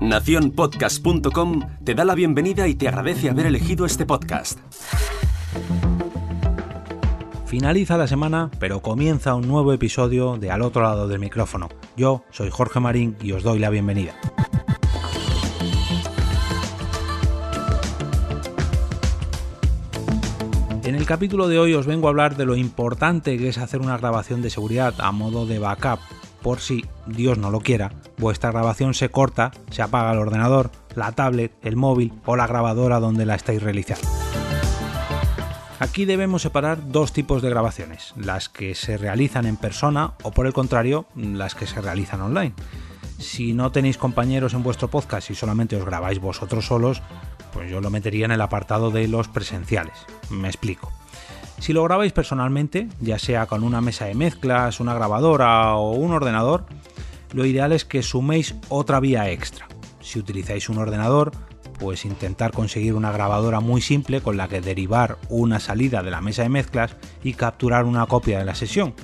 Naciónpodcast.com te da la bienvenida y te agradece haber elegido este podcast. Finaliza la semana, pero comienza un nuevo episodio de Al otro lado del micrófono. Yo soy Jorge Marín y os doy la bienvenida. En el capítulo de hoy os vengo a hablar de lo importante que es hacer una grabación de seguridad a modo de backup, por si, Dios no lo quiera, vuestra grabación se corta, se apaga el ordenador, la tablet, el móvil o la grabadora donde la estáis realizando. Aquí debemos separar dos tipos de grabaciones, las que se realizan en persona o por el contrario, las que se realizan online. Si no tenéis compañeros en vuestro podcast y solamente os grabáis vosotros solos, pues yo lo metería en el apartado de los presenciales. Me explico. Si lo grabáis personalmente, ya sea con una mesa de mezclas, una grabadora o un ordenador, lo ideal es que suméis otra vía extra. Si utilizáis un ordenador, pues intentar conseguir una grabadora muy simple con la que derivar una salida de la mesa de mezclas y capturar una copia de la sesión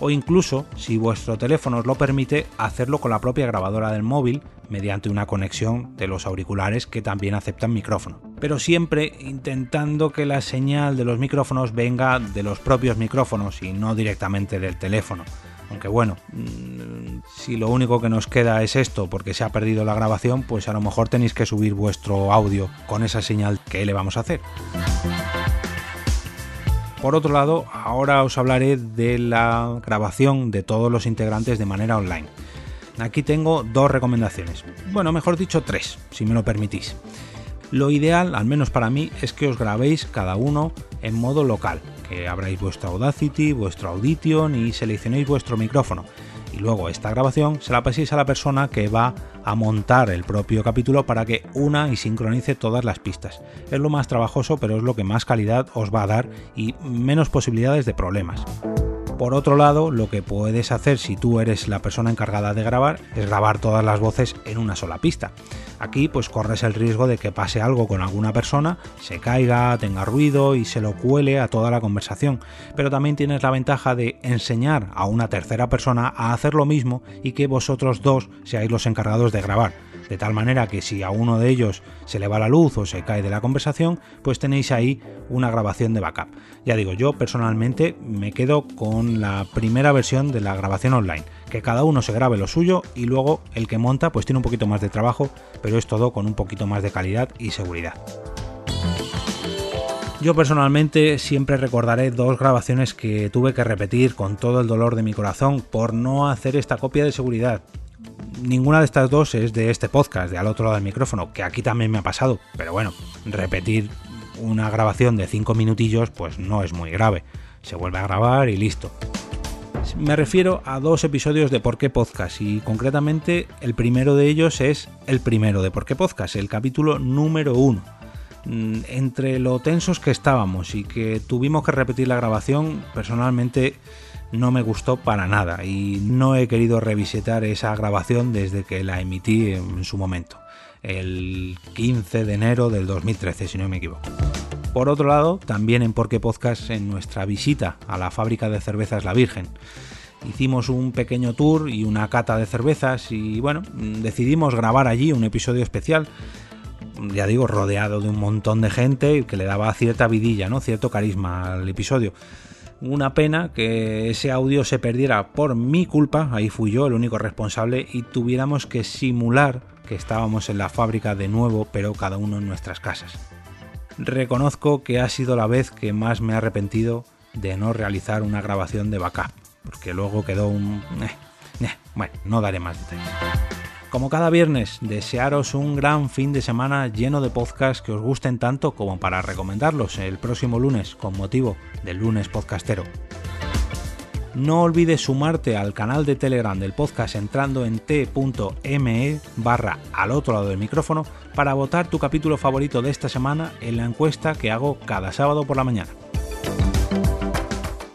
o incluso, si vuestro teléfono os lo permite, hacerlo con la propia grabadora del móvil mediante una conexión de los auriculares que también aceptan micrófono. Pero siempre intentando que la señal de los micrófonos venga de los propios micrófonos y no directamente del teléfono. Aunque bueno, mm, si lo único que nos queda es esto porque se ha perdido la grabación, pues a lo mejor tenéis que subir vuestro audio con esa señal que le vamos a hacer. Por otro lado, ahora os hablaré de la grabación de todos los integrantes de manera online. Aquí tengo dos recomendaciones. Bueno, mejor dicho tres, si me lo permitís. Lo ideal, al menos para mí, es que os grabéis cada uno en modo local, que abráis vuestra Audacity, vuestro Audition y seleccionéis vuestro micrófono y luego esta grabación se la paséis a la persona que va a montar el propio capítulo para que una y sincronice todas las pistas. Es lo más trabajoso, pero es lo que más calidad os va a dar y menos posibilidades de problemas. Por otro lado, lo que puedes hacer si tú eres la persona encargada de grabar es grabar todas las voces en una sola pista. Aquí pues corres el riesgo de que pase algo con alguna persona, se caiga, tenga ruido y se lo cuele a toda la conversación. Pero también tienes la ventaja de enseñar a una tercera persona a hacer lo mismo y que vosotros dos seáis los encargados de grabar de tal manera que si a uno de ellos se le va la luz o se cae de la conversación, pues tenéis ahí una grabación de backup. Ya digo, yo personalmente me quedo con la primera versión de la grabación online, que cada uno se grabe lo suyo y luego el que monta pues tiene un poquito más de trabajo, pero es todo con un poquito más de calidad y seguridad. Yo personalmente siempre recordaré dos grabaciones que tuve que repetir con todo el dolor de mi corazón por no hacer esta copia de seguridad ninguna de estas dos es de este podcast, de al otro lado del micrófono, que aquí también me ha pasado. Pero bueno, repetir una grabación de 5 minutillos pues no es muy grave. Se vuelve a grabar y listo. Me refiero a dos episodios de Por qué Podcast y concretamente el primero de ellos es el primero de Por qué Podcast, el capítulo número 1. Mm, entre lo tensos que estábamos y que tuvimos que repetir la grabación, personalmente no me gustó para nada y no he querido revisitar esa grabación desde que la emití en su momento, el 15 de enero del 2013, si no me equivoco. Por otro lado, también en Porque Podcast, en nuestra visita a la fábrica de cervezas La Virgen, hicimos un pequeño tour y una cata de cervezas y bueno, decidimos grabar allí un episodio especial ya digo, rodeado de un montón de gente que le daba cierta vidilla, ¿no? Cierto carisma al episodio. Una pena que ese audio se perdiera por mi culpa, ahí fui yo el único responsable, y tuviéramos que simular que estábamos en la fábrica de nuevo, pero cada uno en nuestras casas. Reconozco que ha sido la vez que más me he arrepentido de no realizar una grabación de backup, porque luego quedó un... Eh, eh, bueno, no daré más detalles. Como cada viernes, desearos un gran fin de semana lleno de podcasts que os gusten tanto como para recomendarlos el próximo lunes con motivo del lunes podcastero. No olvides sumarte al canal de Telegram del podcast entrando en t.me barra al otro lado del micrófono para votar tu capítulo favorito de esta semana en la encuesta que hago cada sábado por la mañana.